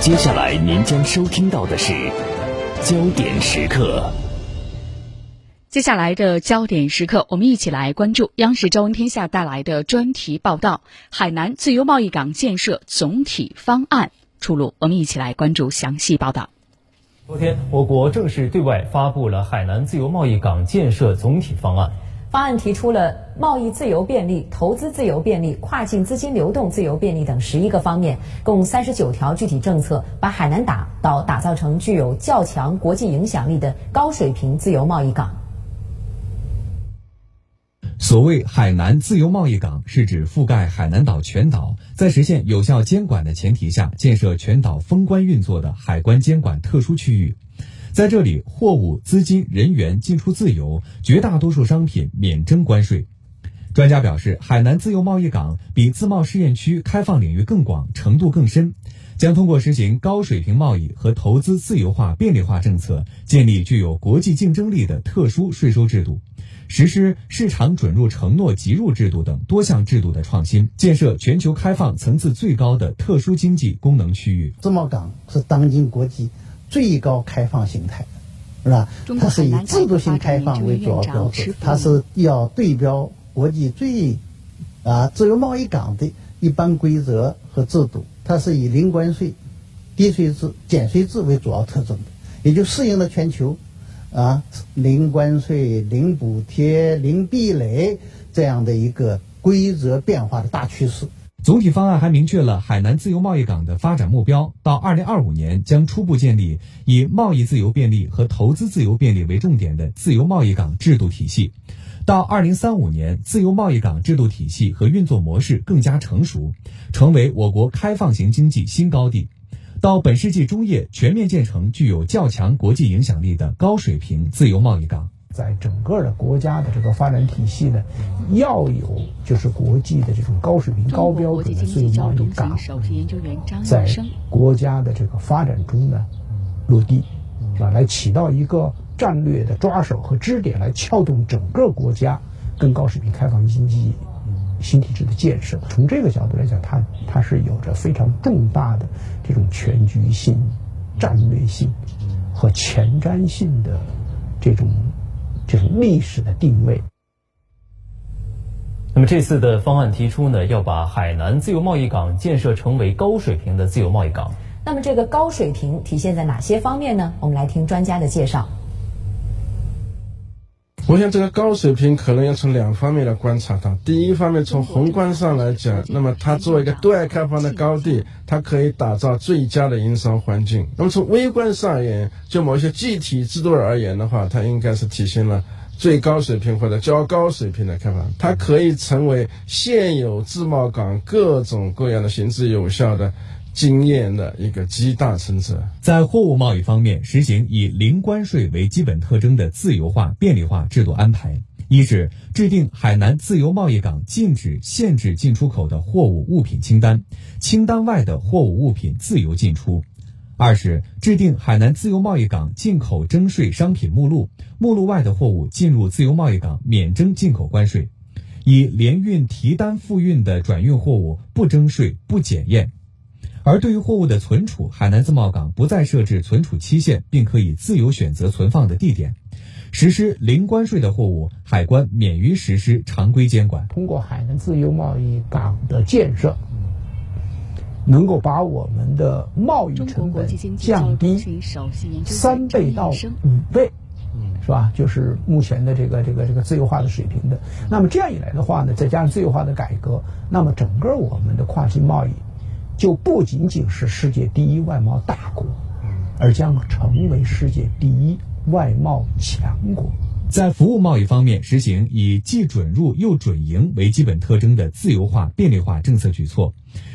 接下来您将收听到的是焦点时刻。接下来的焦点时刻，我们一起来关注央视《朝闻天下》带来的专题报道：海南自由贸易港建设总体方案出炉。我们一起来关注详细报道。昨天，我国正式对外发布了海南自由贸易港建设总体方案。方案提出了贸易自由便利、投资自由便利、跨境资金流动自由便利等十一个方面，共三十九条具体政策，把海南打岛打造成具有较强国际影响力的高水平自由贸易港。所谓海南自由贸易港，是指覆盖海南岛全岛，在实现有效监管的前提下，建设全岛封关运作的海关监管特殊区域。在这里，货物、资金、人员进出自由，绝大多数商品免征关税。专家表示，海南自由贸易港比自贸试验区开放领域更广，程度更深，将通过实行高水平贸易和投资自由化便利化政策，建立具有国际竞争力的特殊税收制度。实施市场准入承诺集入制度等多项制度的创新，建设全球开放层次最高的特殊经济功能区域。自贸港是当今国际最高开放形态，是吧？它是以制度性开放为主要标志，它是要对标国际最啊自由贸易港的一般规则和制度。它是以零关税、低税制、减税制为主要特征的，也就适应了全球。啊，零关税、零补贴、零壁垒这样的一个规则变化的大趋势。总体方案还明确了海南自由贸易港的发展目标：到二零二五年，将初步建立以贸易自由便利和投资自由便利为重点的自由贸易港制度体系；到二零三五年，自由贸易港制度体系和运作模式更加成熟，成为我国开放型经济新高地。到本世纪中叶，全面建成具有较强国际影响力的高水平自由贸易港。在整个的国家的这个发展体系呢，要有就是国际的这种高水平、高标准的自由贸易港，在国家的这个发展中呢落地，啊，来起到一个战略的抓手和支点，来撬动整个国家更高水平开放经济。新体制的建设，从这个角度来讲，它它是有着非常重大的这种全局性、战略性和前瞻性的这种这种历史的定位。那么这次的方案提出呢，要把海南自由贸易港建设成为高水平的自由贸易港。那么这个高水平体现在哪些方面呢？我们来听专家的介绍。我想这个高水平可能要从两方面来观察它。第一方面，从宏观上来讲，那么它作为一个对外开放的高地，它可以打造最佳的营商环境。那么从微观上而言，就某些具体制度而言的话，它应该是体现了最高水平或者较高水平的开放。它可以成为现有自贸港各种各样的行之有效的。经验的一个极大成者。在货物贸易方面，实行以零关税为基本特征的自由化、便利化制度安排。一是制定海南自由贸易港禁止、限制进出口的货物物品清单，清单外的货物物品自由进出；二是制定海南自由贸易港进口征税商品目录，目录外的货物进入自由贸易港免征进口关税；以联运提单付运的转运货物不征税、不检验。而对于货物的存储，海南自贸港不再设置存储期限，并可以自由选择存放的地点。实施零关税的货物，海关免于实施常规监管。通过海南自由贸易港的建设，能够把我们的贸易成本降低三倍到五倍，是吧？就是目前的这个这个这个自由化的水平的。那么这样一来的话呢，再加上自由化的改革，那么整个我们的跨境贸易。就不仅仅是世界第一外贸大国，而将成为世界第一外贸强国。在服务贸易方面，实行以既准入又准营为基本特征的自由化、便利化政策举措，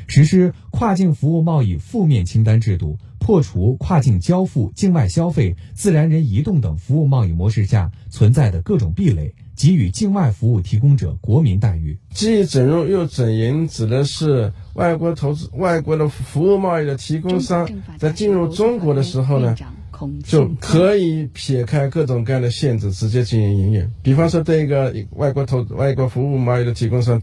实施跨境服务贸易负面清单制度，破除跨境交付、境外消费、自然人移动等服务贸易模式下存在的各种壁垒。给予境外服务提供者国民待遇。既准入又准营，指的是外国投资、外国的服务贸易的提供商在进入中国的时候呢，就可以撇开各种各样的限制，直接进行营业。比方说，对一个外国投、外国服务贸易的提供商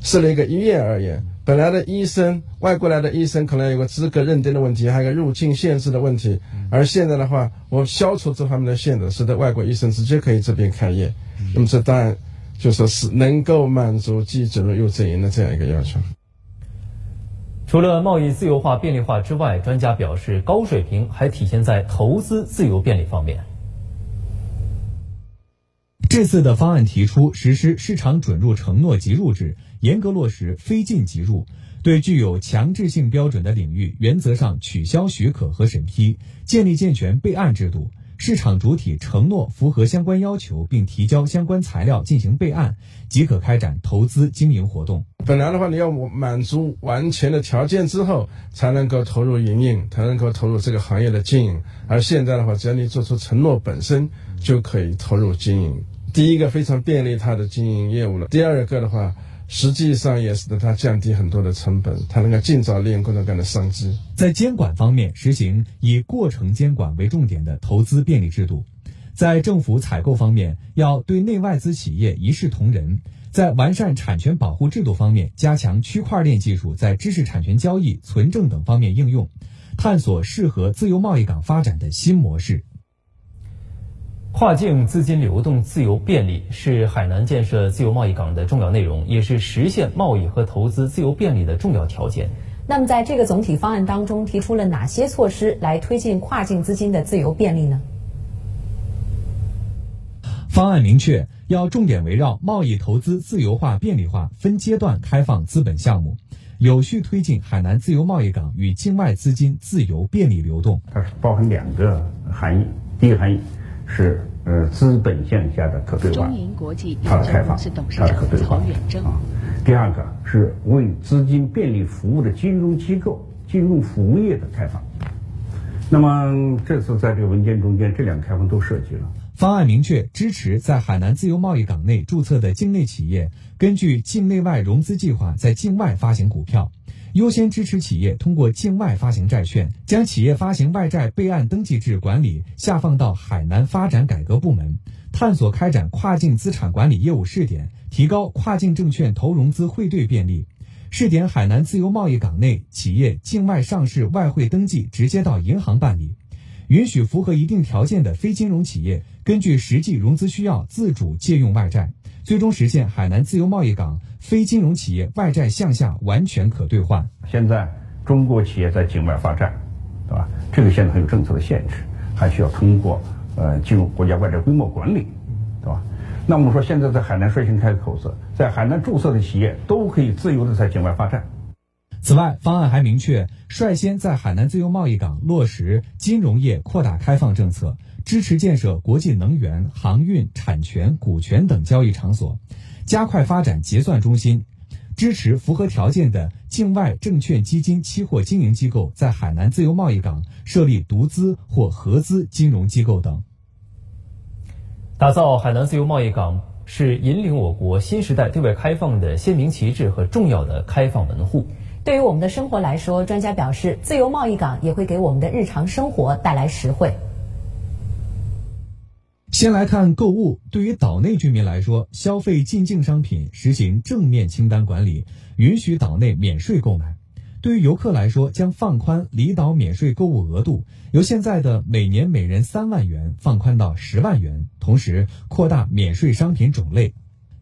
设立一个医院而言，本来的医生，外国来的医生可能有个资格认定的问题，还有个入境限制的问题。而现在的话，我消除这方面的限制，使得外国医生直接可以这边开业。那么这当然就说是能够满足既准入又正营的这样一个要求。除了贸易自由化便利化之外，专家表示，高水平还体现在投资自由便利方面。这次的方案提出实施市场准入承诺即入制，严格落实非进即入，对具有强制性标准的领域，原则上取消许可和审批，建立健全备案制度。市场主体承诺符合相关要求，并提交相关材料进行备案，即可开展投资经营活动。本来的话，你要满足完全的条件之后，才能够投入营运，才能够投入这个行业的经营。而现在的话，只要你做出承诺，本身就可以投入经营。第一个非常便利它的经营业务了。第二个的话，实际上也使得它降低很多的成本，它能够尽早利用各种各样的商机。在监管方面，实行以过程监管为重点的投资便利制度；在政府采购方面，要对内外资企业一视同仁；在完善产权保护制度方面，加强区块链技术在知识产权交易、存证等方面应用，探索适合自由贸易港发展的新模式。跨境资金流动自由便利是海南建设自由贸易港的重要内容，也是实现贸易和投资自由便利的重要条件。那么，在这个总体方案当中，提出了哪些措施来推进跨境资金的自由便利呢？方案明确，要重点围绕贸易投资自由化便利化，分阶段开放资本项目，有序推进海南自由贸易港与境外资金自由便利流动。它是包含两个含义，第一个含义。是呃资本项下的可兑换，它的开放，它的可兑换啊。第二个是为资金便利服务的金融机构、金融服务业的开放。那么这次在这个文件中间，这两个开放都涉及了。方案明确支持在海南自由贸易港内注册的境内企业，根据境内外融资计划在境外发行股票。优先支持企业通过境外发行债券，将企业发行外债备案登记制管理下放到海南发展改革部门，探索开展跨境资产管理业务试点，提高跨境证券投融资汇兑便利。试点海南自由贸易港内企业境外上市外汇登记直接到银行办理，允许符合一定条件的非金融企业根据实际融资需要自主借用外债。最终实现海南自由贸易港非金融企业外债向下完全可兑换。现在中国企业在境外发债，对吧？这个现在还有政策的限制，还需要通过呃进入国家外债规模管理，对吧？那我们说现在在海南率先开的口子，在海南注册的企业都可以自由的在境外发债。此外，方案还明确率先在海南自由贸易港落实金融业扩大开放政策。支持建设国际能源、航运、产权、股权等交易场所，加快发展结算中心，支持符合条件的境外证券、基金、期货经营机构在海南自由贸易港设立独资或合资金融机构等。打造海南自由贸易港是引领我国新时代对外开放的鲜明旗帜和重要的开放门户。对于我们的生活来说，专家表示，自由贸易港也会给我们的日常生活带来实惠。先来看购物。对于岛内居民来说，消费进境商品实行正面清单管理，允许岛内免税购买；对于游客来说，将放宽离岛免税购物额度，由现在的每年每人三万元放宽到十万元，同时扩大免税商品种类。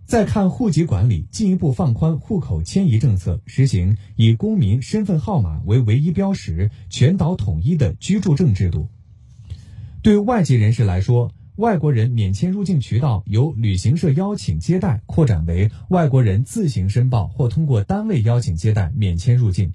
再看户籍管理，进一步放宽户口迁移政策，实行以公民身份号码为唯一标识、全岛统一的居住证制度。对外籍人士来说，外国人免签入境渠道由旅行社邀请接待扩展为外国人自行申报或通过单位邀请接待免签入境，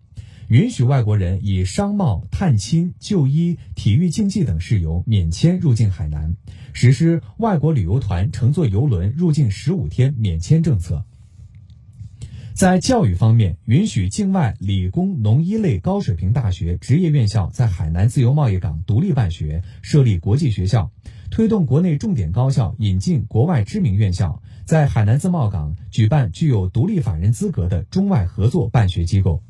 允许外国人以商贸、探亲、就医、体育竞技等事由免签入境海南，实施外国旅游团乘坐游轮入境十五天免签政策。在教育方面，允许境外理工农医类高水平大学、职业院校在海南自由贸易港独立办学，设立国际学校。推动国内重点高校引进国外知名院校，在海南自贸港举办具有独立法人资格的中外合作办学机构。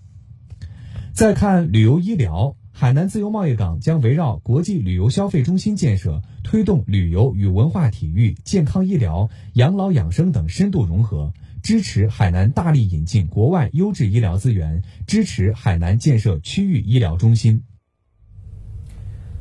再看旅游医疗，海南自由贸易港将围绕国际旅游消费中心建设，推动旅游与文化体育、健康医疗、养老养生等深度融合。支持海南大力引进国外优质医疗资源，支持海南建设区域医疗中心。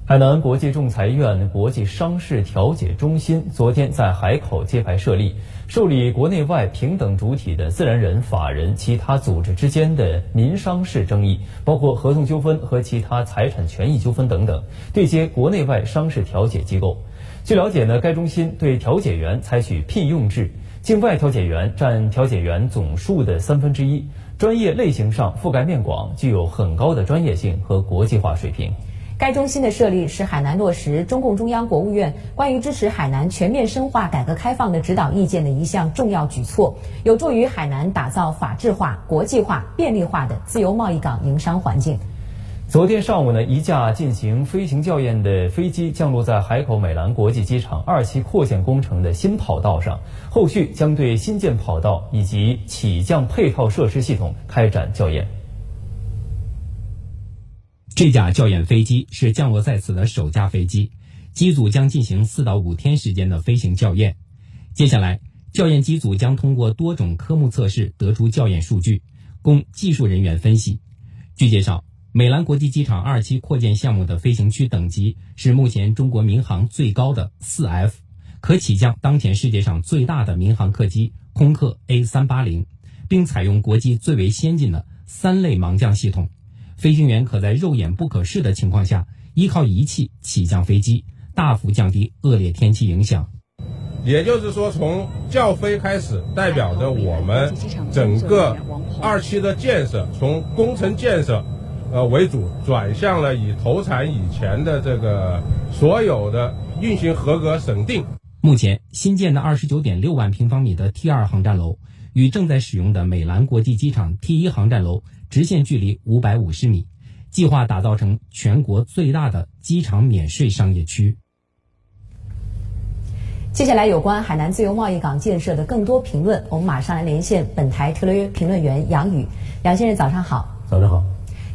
海南国际仲裁院国际商事调解中心昨天在海口揭牌设立，受理国内外平等主体的自然人、法人、其他组织之间的民商事争议，包括合同纠纷和其他财产权益纠纷等等，对接国内外商事调解机构。据了解呢，该中心对调解员采取聘用制，境外调解员占调解员总数的三分之一，专业类型上覆盖面广，具有很高的专业性和国际化水平。该中心的设立是海南落实中共中央、国务院关于支持海南全面深化改革开放的指导意见的一项重要举措，有助于海南打造法治化、国际化、便利化的自由贸易港营商环境。昨天上午呢，一架进行飞行校验的飞机降落在海口美兰国际机场二期扩建工程的新跑道上，后续将对新建跑道以及起降配套设施系统开展校验。这架校验飞机是降落在此的首架飞机，机组将进行四到五天时间的飞行校验。接下来，校验机组将通过多种科目测试得出校验数据，供技术人员分析。据介绍，美兰国际机场二期扩建项目的飞行区等级是目前中国民航最高的四 F，可起降当前世界上最大的民航客机空客 A 三八零，并采用国际最为先进的三类盲降系统。飞行员可在肉眼不可视的情况下，依靠仪器起降飞机，大幅降低恶劣天气影响。也就是说，从教飞开始，代表着我们整个二期的建设，从工程建设呃为主，转向了以投产以前的这个所有的运行合格审定。目前新建的二十九点六万平方米的 T 二航站楼，与正在使用的美兰国际机场 T 一航站楼。直线距离五百五十米，计划打造成全国最大的机场免税商业区。接下来有关海南自由贸易港建设的更多评论，我们马上来连线本台特约评论员杨宇。杨先生，早上好。早上好。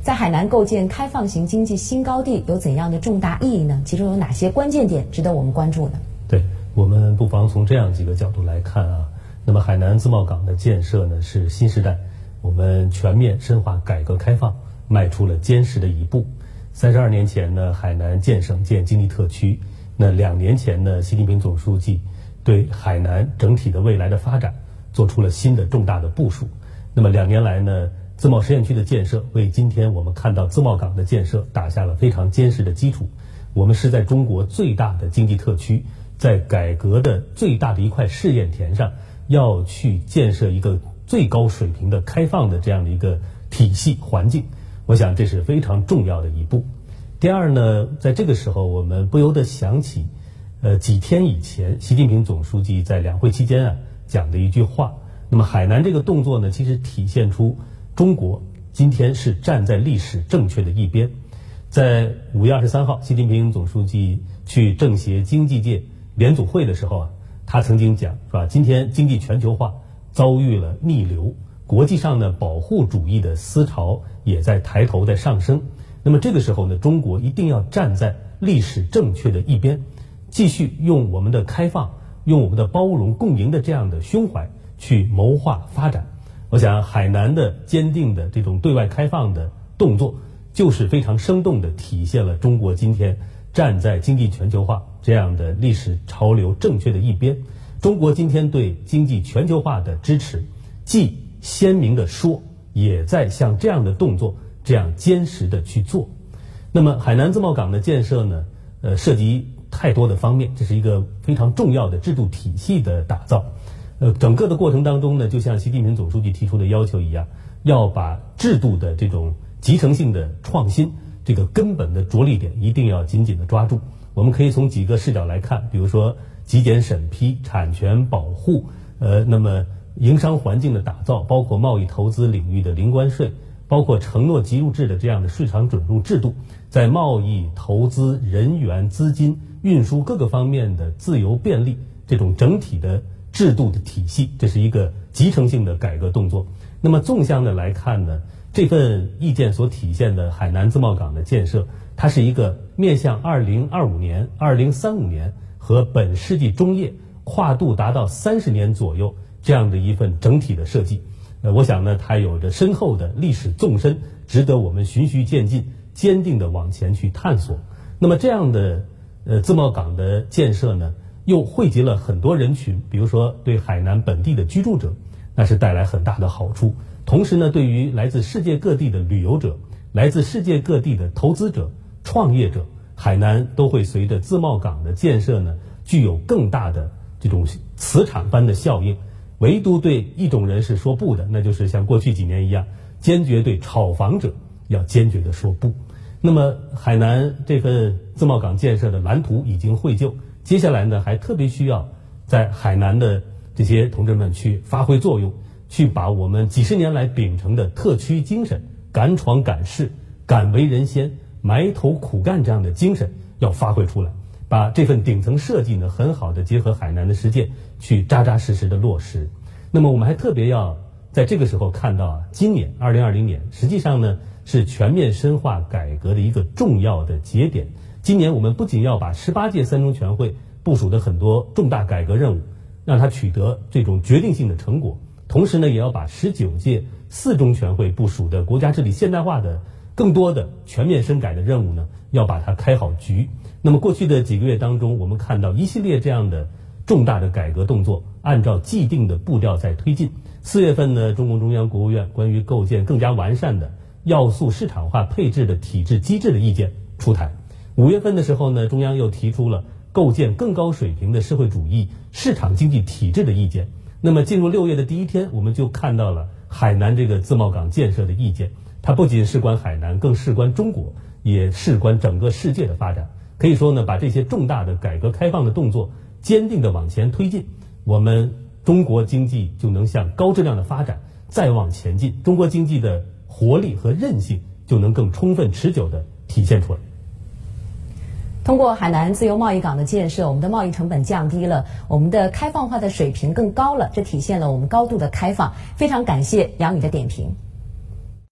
在海南构建开放型经济新高地有怎样的重大意义呢？其中有哪些关键点值得我们关注呢？对我们不妨从这样几个角度来看啊。那么海南自贸港的建设呢，是新时代。我们全面深化改革开放，迈出了坚实的一步。三十二年前呢，海南建省建经济特区。那两年前呢，习近平总书记对海南整体的未来的发展做出了新的重大的部署。那么两年来呢，自贸实验区的建设为今天我们看到自贸港的建设打下了非常坚实的基础。我们是在中国最大的经济特区，在改革的最大的一块试验田上，要去建设一个。最高水平的开放的这样的一个体系环境，我想这是非常重要的一步。第二呢，在这个时候，我们不由得想起，呃，几天以前，习近平总书记在两会期间啊讲的一句话。那么，海南这个动作呢，其实体现出中国今天是站在历史正确的一边。在五月二十三号，习近平总书记去政协经济界联组会的时候啊，他曾经讲，是吧？今天经济全球化。遭遇了逆流，国际上呢，保护主义的思潮也在抬头，在上升。那么这个时候呢，中国一定要站在历史正确的一边，继续用我们的开放、用我们的包容共赢的这样的胸怀去谋划发展。我想，海南的坚定的这种对外开放的动作，就是非常生动地体现了中国今天站在经济全球化这样的历史潮流正确的一边。中国今天对经济全球化的支持，既鲜明的说，也在像这样的动作这样坚实的去做。那么，海南自贸港的建设呢？呃，涉及太多的方面，这是一个非常重要的制度体系的打造。呃，整个的过程当中呢，就像习近平总书记提出的要求一样，要把制度的这种集成性的创新，这个根本的着力点一定要紧紧的抓住。我们可以从几个视角来看，比如说。极简审批、产权保护，呃，那么营商环境的打造，包括贸易投资领域的零关税，包括承诺即入制的这样的市场准入制度，在贸易、投资、人员、资金、运输各个方面的自由便利，这种整体的制度的体系，这是一个集成性的改革动作。那么纵向的来看呢，这份意见所体现的海南自贸港的建设，它是一个面向二零二五年、二零三五年。和本世纪中叶跨度达到三十年左右这样的一份整体的设计。呃，我想呢，它有着深厚的历史纵深，值得我们循序渐进、坚定的往前去探索。那么这样的呃自贸港的建设呢，又汇集了很多人群，比如说对海南本地的居住者，那是带来很大的好处。同时呢，对于来自世界各地的旅游者、来自世界各地的投资者、创业者，海南都会随着自贸港的建设呢，具有更大的这种磁场般的效应。唯独对一种人是说不的，那就是像过去几年一样，坚决对炒房者要坚决的说不。那么，海南这份自贸港建设的蓝图已经绘就，接下来呢，还特别需要在海南的这些同志们去发挥作用，去把我们几十年来秉承的特区精神、敢闯敢试、敢为人先、埋头苦干这样的精神要发挥出来。把这份顶层设计呢，很好的结合海南的实践，去扎扎实实的落实。那么我们还特别要在这个时候看到啊，今年二零二零年实际上呢是全面深化改革的一个重要的节点。今年我们不仅要把十八届三中全会部署的很多重大改革任务，让它取得这种决定性的成果，同时呢，也要把十九届四中全会部署的国家治理现代化的更多的全面深改的任务呢，要把它开好局。那么过去的几个月当中，我们看到一系列这样的重大的改革动作，按照既定的步调在推进。四月份呢，中共中央、国务院关于构建更加完善的要素市场化配置的体制机制的意见出台。五月份的时候呢，中央又提出了构建更高水平的社会主义市场经济体制的意见。那么进入六月的第一天，我们就看到了海南这个自贸港建设的意见。它不仅事关海南，更事关中国，也事关整个世界的发展。可以说呢，把这些重大的改革开放的动作坚定的往前推进，我们中国经济就能向高质量的发展再往前进，中国经济的活力和韧性就能更充分持久的体现出来。通过海南自由贸易港的建设，我们的贸易成本降低了，我们的开放化的水平更高了，这体现了我们高度的开放。非常感谢杨宇的点评。